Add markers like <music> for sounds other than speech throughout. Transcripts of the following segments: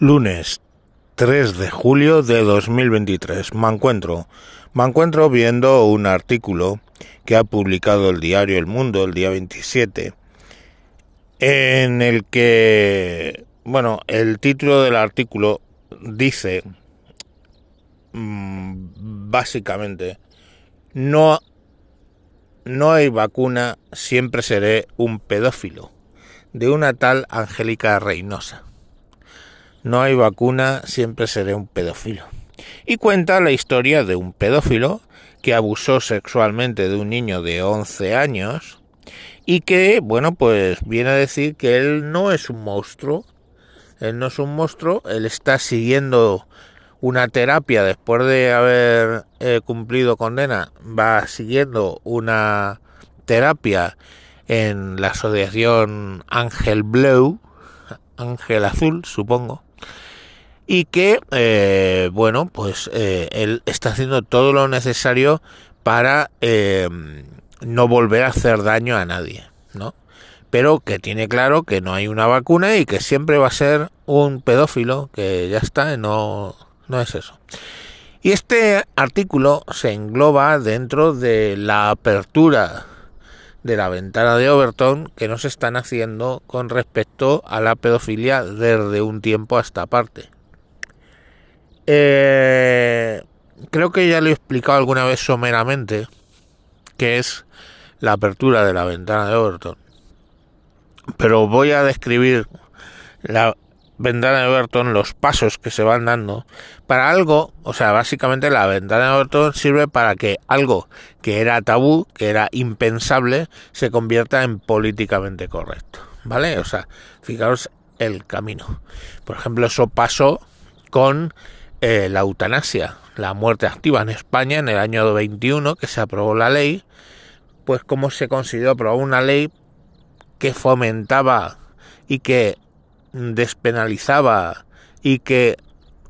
Lunes 3 de julio de 2023. Me encuentro, me encuentro viendo un artículo que ha publicado el diario El Mundo el día 27 en el que, bueno, el título del artículo dice mm, básicamente no no hay vacuna, siempre seré un pedófilo de una tal Angélica Reynosa no hay vacuna, siempre seré un pedófilo. Y cuenta la historia de un pedófilo que abusó sexualmente de un niño de 11 años y que, bueno, pues viene a decir que él no es un monstruo, él no es un monstruo, él está siguiendo una terapia después de haber eh, cumplido condena, va siguiendo una terapia en la asociación Ángel Blue, Ángel Azul, supongo, y que, eh, bueno, pues eh, él está haciendo todo lo necesario para eh, no volver a hacer daño a nadie, ¿no? Pero que tiene claro que no hay una vacuna y que siempre va a ser un pedófilo, que ya está, no, no es eso. Y este artículo se engloba dentro de la apertura de la ventana de Overton que nos están haciendo con respecto a la pedofilia desde un tiempo a esta parte. Eh, creo que ya lo he explicado alguna vez someramente, que es la apertura de la ventana de Overton. Pero voy a describir la ventana de Overton, los pasos que se van dando para algo, o sea, básicamente la ventana de Overton sirve para que algo que era tabú, que era impensable, se convierta en políticamente correcto, ¿vale? O sea, fijaros el camino. Por ejemplo, eso pasó con eh, la eutanasia, la muerte activa en España en el año 21 que se aprobó la ley, pues cómo se consiguió aprobar una ley que fomentaba y que despenalizaba y que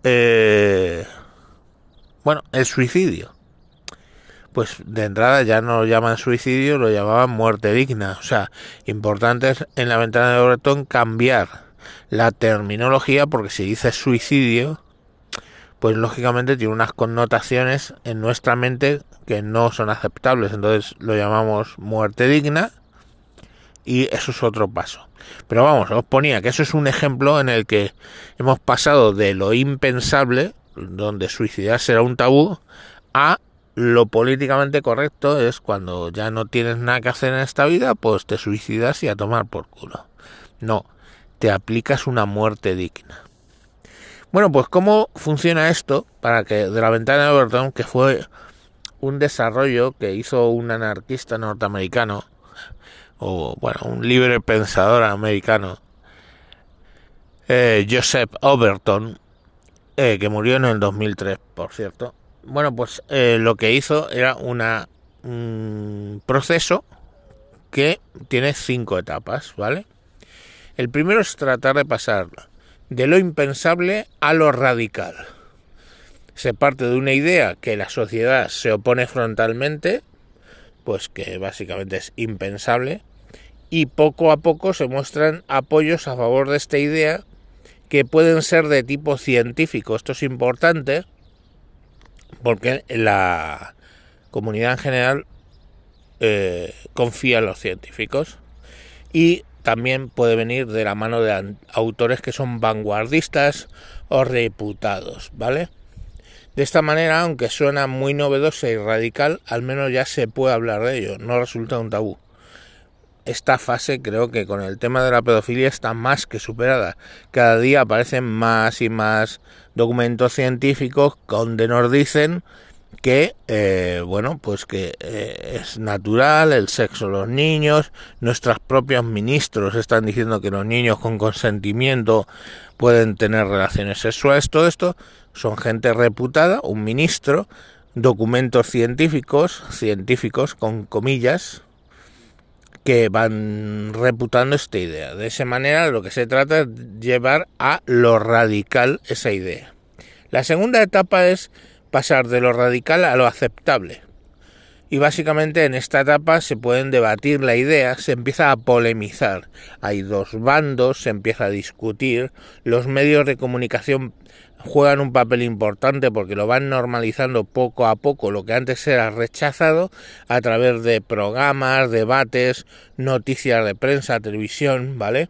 eh, bueno el suicidio. Pues de entrada ya no lo llaman suicidio lo llamaban muerte digna. O sea importante es en la ventana de Breton cambiar la terminología porque si dice suicidio pues lógicamente tiene unas connotaciones en nuestra mente que no son aceptables. Entonces lo llamamos muerte digna y eso es otro paso. Pero vamos, os ponía que eso es un ejemplo en el que hemos pasado de lo impensable, donde suicidarse era un tabú, a lo políticamente correcto es cuando ya no tienes nada que hacer en esta vida, pues te suicidas y a tomar por culo. No, te aplicas una muerte digna. Bueno, pues cómo funciona esto para que de la ventana de Overton, que fue un desarrollo que hizo un anarquista norteamericano, o bueno, un libre pensador americano, eh, Joseph Overton, eh, que murió en el 2003, por cierto. Bueno, pues eh, lo que hizo era una, un proceso que tiene cinco etapas, ¿vale? El primero es tratar de pasar de lo impensable a lo radical. Se parte de una idea que la sociedad se opone frontalmente, pues que básicamente es impensable, y poco a poco se muestran apoyos a favor de esta idea que pueden ser de tipo científico. Esto es importante porque la comunidad en general eh, confía en los científicos y también puede venir de la mano de autores que son vanguardistas o reputados, ¿vale? De esta manera, aunque suena muy novedosa y radical, al menos ya se puede hablar de ello, no resulta un tabú. Esta fase creo que con el tema de la pedofilia está más que superada. Cada día aparecen más y más documentos científicos donde nos dicen que eh, bueno pues que eh, es natural el sexo de los niños nuestros propios ministros están diciendo que los niños con consentimiento pueden tener relaciones sexuales todo esto son gente reputada un ministro documentos científicos científicos con comillas que van reputando esta idea. De esa manera lo que se trata es llevar a lo radical esa idea. La segunda etapa es pasar de lo radical a lo aceptable. Y básicamente en esta etapa se pueden debatir la idea, se empieza a polemizar. Hay dos bandos, se empieza a discutir, los medios de comunicación juegan un papel importante porque lo van normalizando poco a poco lo que antes era rechazado a través de programas, debates, noticias de prensa, televisión, ¿vale?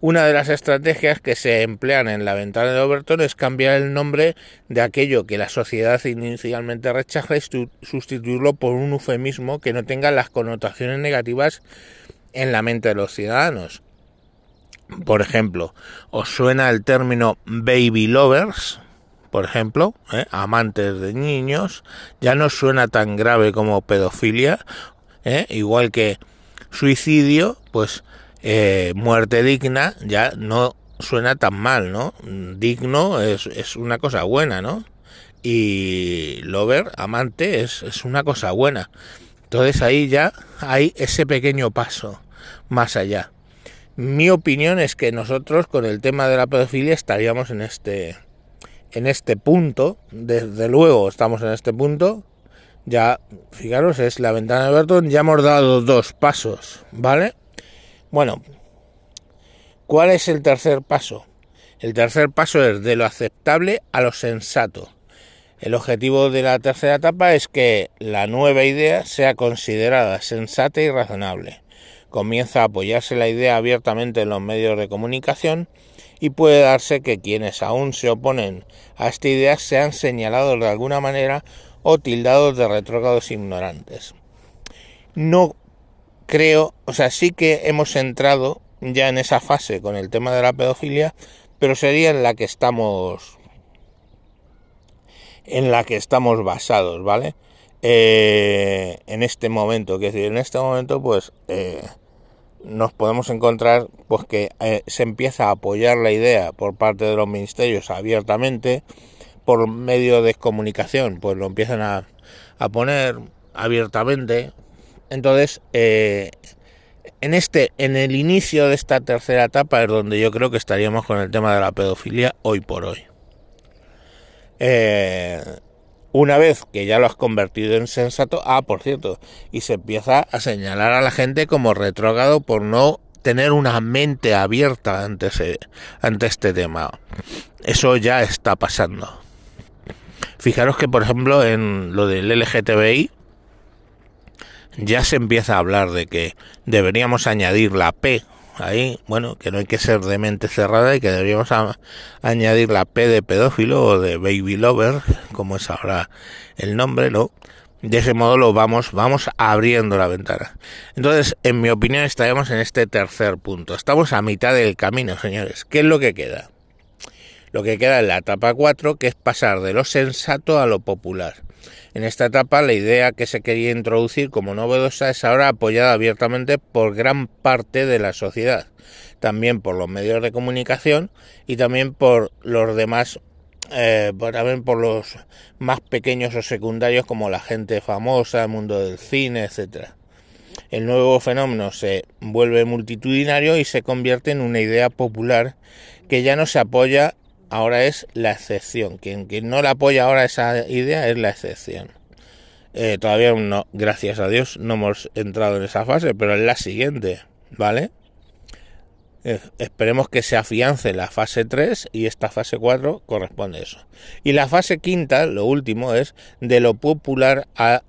Una de las estrategias que se emplean en la ventana de Overton es cambiar el nombre de aquello que la sociedad inicialmente rechaza y sustituirlo por un eufemismo que no tenga las connotaciones negativas en la mente de los ciudadanos. Por ejemplo, ¿os suena el término baby lovers? Por ejemplo, ¿eh? amantes de niños, ya no suena tan grave como pedofilia, ¿eh? igual que suicidio, pues eh, muerte digna ya no suena tan mal, ¿no? Digno es, es una cosa buena, ¿no? Y lover, amante, es, es una cosa buena. Entonces ahí ya hay ese pequeño paso más allá. Mi opinión es que nosotros con el tema de la pedofilia estaríamos en este en este punto, desde luego estamos en este punto. Ya, fijaros, es la ventana de Burton, ya hemos dado dos pasos, ¿vale? Bueno, ¿cuál es el tercer paso? El tercer paso es de lo aceptable a lo sensato. El objetivo de la tercera etapa es que la nueva idea sea considerada sensata y razonable. Comienza a apoyarse la idea abiertamente en los medios de comunicación y puede darse que quienes aún se oponen a esta idea sean señalados de alguna manera o tildados de retrógrados ignorantes. No creo, o sea, sí que hemos entrado ya en esa fase con el tema de la pedofilia, pero sería en la que estamos en la que estamos basados, ¿vale? Eh, en este momento, que decir, en este momento, pues eh, nos podemos encontrar, pues que eh, se empieza a apoyar la idea por parte de los ministerios abiertamente, por medio de comunicación, pues lo empiezan a, a poner abiertamente, entonces, eh, en este, en el inicio de esta tercera etapa es donde yo creo que estaríamos con el tema de la pedofilia hoy por hoy. Eh, una vez que ya lo has convertido en sensato, ah, por cierto, y se empieza a señalar a la gente como retrógrado por no tener una mente abierta ante, ante este tema. Eso ya está pasando. Fijaros que, por ejemplo, en lo del LGTBI, ya se empieza a hablar de que deberíamos añadir la P ahí, bueno, que no hay que ser de mente cerrada y que deberíamos añadir la P de pedófilo o de baby lover, como es ahora el nombre, ¿no? De ese modo lo vamos, vamos abriendo la ventana. Entonces, en mi opinión, estaremos en este tercer punto. Estamos a mitad del camino, señores. ¿Qué es lo que queda? Lo que queda en la etapa 4, que es pasar de lo sensato a lo popular. En esta etapa la idea que se quería introducir como novedosa es ahora apoyada abiertamente por gran parte de la sociedad, también por los medios de comunicación y también por los demás eh, también por los más pequeños o secundarios como la gente famosa, el mundo del cine, etcétera. El nuevo fenómeno se vuelve multitudinario y se convierte en una idea popular que ya no se apoya ahora es la excepción. Quien, no le apoya ahora esa idea es la excepción. Eh, todavía no, gracias a Dios, no hemos entrado en esa fase, pero es la siguiente, ¿vale? Eh, esperemos que se afiance la fase 3 y esta fase 4 corresponde a eso. Y la fase quinta, lo último, es de lo popular a,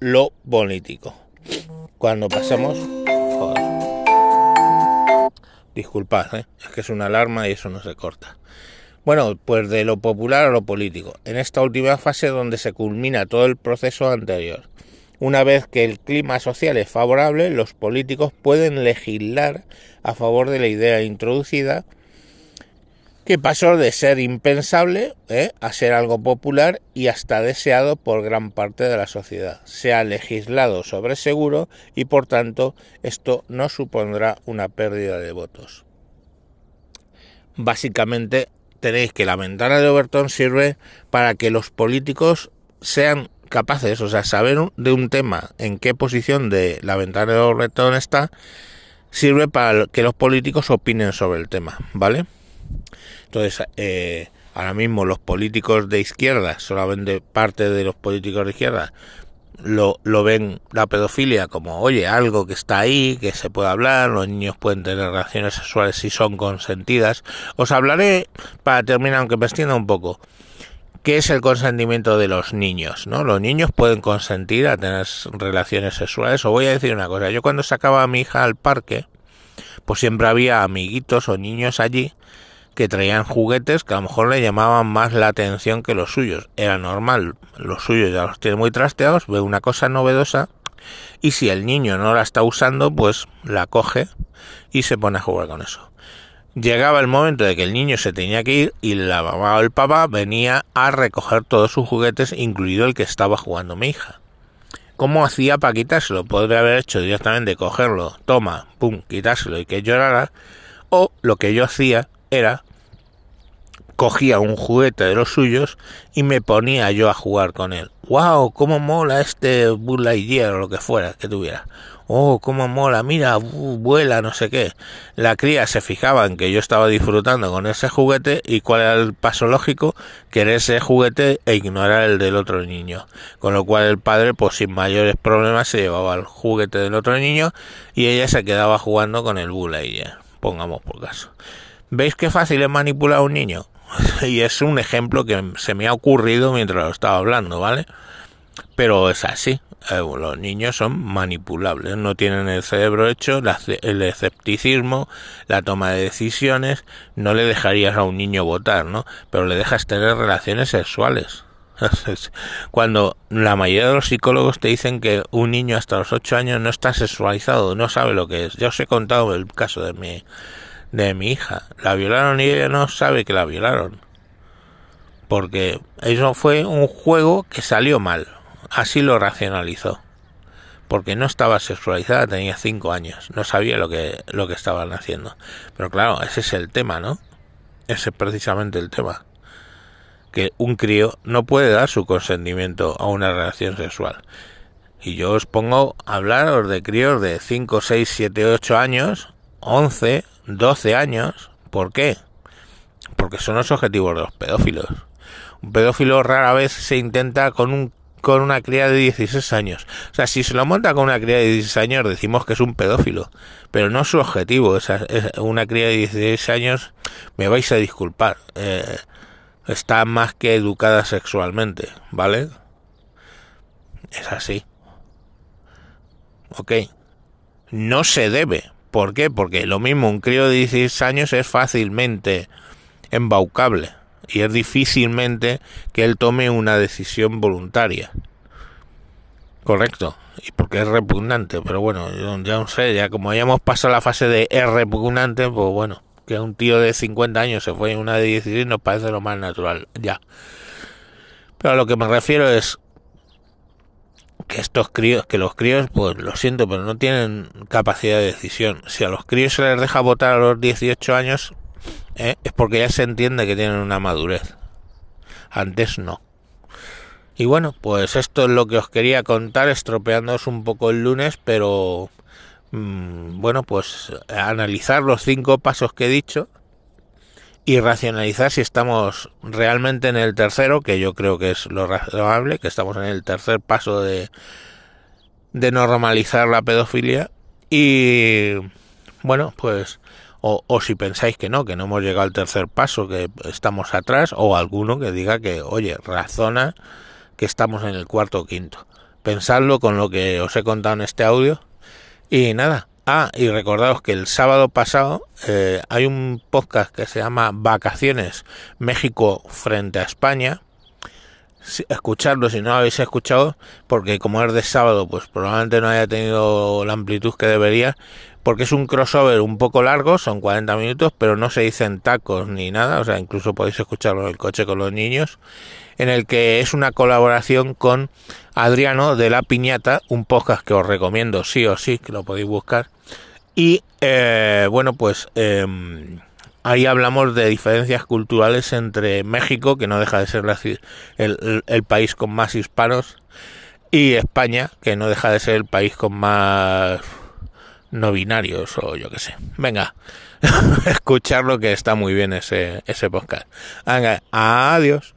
lo político. Cuando pasamos... Disculpad, ¿eh? es que es una alarma y eso no se corta. Bueno, pues de lo popular a lo político. En esta última fase donde se culmina todo el proceso anterior. Una vez que el clima social es favorable, los políticos pueden legislar a favor de la idea introducida que pasó de ser impensable ¿eh? a ser algo popular y hasta deseado por gran parte de la sociedad. Se ha legislado sobre seguro y por tanto esto no supondrá una pérdida de votos. Básicamente tenéis que la ventana de Overton sirve para que los políticos sean capaces, o sea, saber de un tema en qué posición de la ventana de Overton está, sirve para que los políticos opinen sobre el tema, ¿vale? Entonces, eh, ahora mismo los políticos de izquierda, solamente parte de los políticos de izquierda, lo, lo ven la pedofilia como, oye, algo que está ahí, que se puede hablar, los niños pueden tener relaciones sexuales si son consentidas. Os hablaré, para terminar, aunque me extienda un poco, qué es el consentimiento de los niños, ¿no? Los niños pueden consentir a tener relaciones sexuales. Os voy a decir una cosa, yo cuando sacaba a mi hija al parque, pues siempre había amiguitos o niños allí que traían juguetes que a lo mejor le llamaban más la atención que los suyos. Era normal, los suyos ya los tiene muy trasteados, ve una cosa novedosa y si el niño no la está usando, pues la coge y se pone a jugar con eso. Llegaba el momento de que el niño se tenía que ir y la mamá o el papá venía a recoger todos sus juguetes, incluido el que estaba jugando mi hija. ¿Cómo hacía para quitárselo? Podría haber hecho directamente cogerlo, toma, pum, quitárselo y que llorara. O lo que yo hacía era cogía un juguete de los suyos y me ponía yo a jugar con él. ¡Wow! ¡Cómo mola este Buzz Lightyear o lo que fuera que tuviera! ¡Oh, cómo mola! Mira, vuela, no sé qué. La cría se fijaba en que yo estaba disfrutando con ese juguete y cuál era el paso lógico, querer ese juguete e ignorar el del otro niño. Con lo cual el padre, pues sin mayores problemas, se llevaba el juguete del otro niño y ella se quedaba jugando con el Buzz Lightyear. Pongamos por caso. ¿Veis qué fácil es manipular a un niño? <laughs> y es un ejemplo que se me ha ocurrido mientras lo estaba hablando, ¿vale? Pero es así. Eh, los niños son manipulables, no tienen el cerebro hecho, el escepticismo, la toma de decisiones. No le dejarías a un niño votar, ¿no? Pero le dejas tener relaciones sexuales. <laughs> Cuando la mayoría de los psicólogos te dicen que un niño hasta los 8 años no está sexualizado, no sabe lo que es. Ya os he contado el caso de mi de mi hija. La violaron y ella no sabe que la violaron. Porque eso fue un juego que salió mal. Así lo racionalizó. Porque no estaba sexualizada, tenía cinco años. No sabía lo que, lo que estaban haciendo. Pero claro, ese es el tema, ¿no? Ese es precisamente el tema. Que un crío no puede dar su consentimiento a una relación sexual. Y yo os pongo a hablaros de críos de 5, 6, 7, 8 años, 11, 12 años. ¿Por qué? Porque son los objetivos de los pedófilos. Un pedófilo rara vez se intenta con un con una cría de 16 años. O sea, si se lo monta con una cría de 16 años, decimos que es un pedófilo. Pero no es su objetivo. es una cría de 16 años, me vais a disculpar. Eh, está más que educada sexualmente, ¿vale? Es así. Ok. No se debe, ¿Por qué? Porque lo mismo, un crío de 16 años es fácilmente embaucable y es difícilmente que él tome una decisión voluntaria. Correcto. Y porque es repugnante, pero bueno, ya no sé, ya como hayamos pasado la fase de es repugnante, pues bueno, que un tío de 50 años se fue en una de 16 nos parece lo más natural, ya. Pero a lo que me refiero es que estos críos, que los críos, pues lo siento, pero no tienen capacidad de decisión. Si a los críos se les deja votar a los 18 años, ¿eh? es porque ya se entiende que tienen una madurez. Antes no. Y bueno, pues esto es lo que os quería contar, estropeándoos un poco el lunes, pero mm, bueno, pues analizar los cinco pasos que he dicho y racionalizar si estamos realmente en el tercero, que yo creo que es lo razonable, que estamos en el tercer paso de, de normalizar la pedofilia. Y bueno, pues, o, o, si pensáis que no, que no hemos llegado al tercer paso, que estamos atrás, o alguno que diga que, oye, razona que estamos en el cuarto o quinto. Pensadlo con lo que os he contado en este audio. Y nada, Ah, y recordaos que el sábado pasado eh, hay un podcast que se llama Vacaciones México frente a España. Escucharlo si no habéis escuchado, porque como es de sábado, pues probablemente no haya tenido la amplitud que debería, porque es un crossover un poco largo, son 40 minutos, pero no se dicen tacos ni nada, o sea, incluso podéis escucharlo en el coche con los niños, en el que es una colaboración con Adriano de La Piñata, un podcast que os recomiendo sí o sí, que lo podéis buscar. Y eh, bueno, pues em, ahí hablamos de diferencias culturales entre México, que no deja de ser el, país con más hispanos, y España, que no deja de ser el país con más no binarios o yo qué sé. Venga, <laughs> escucharlo que está muy bien ese, ese podcast. Venga, adiós.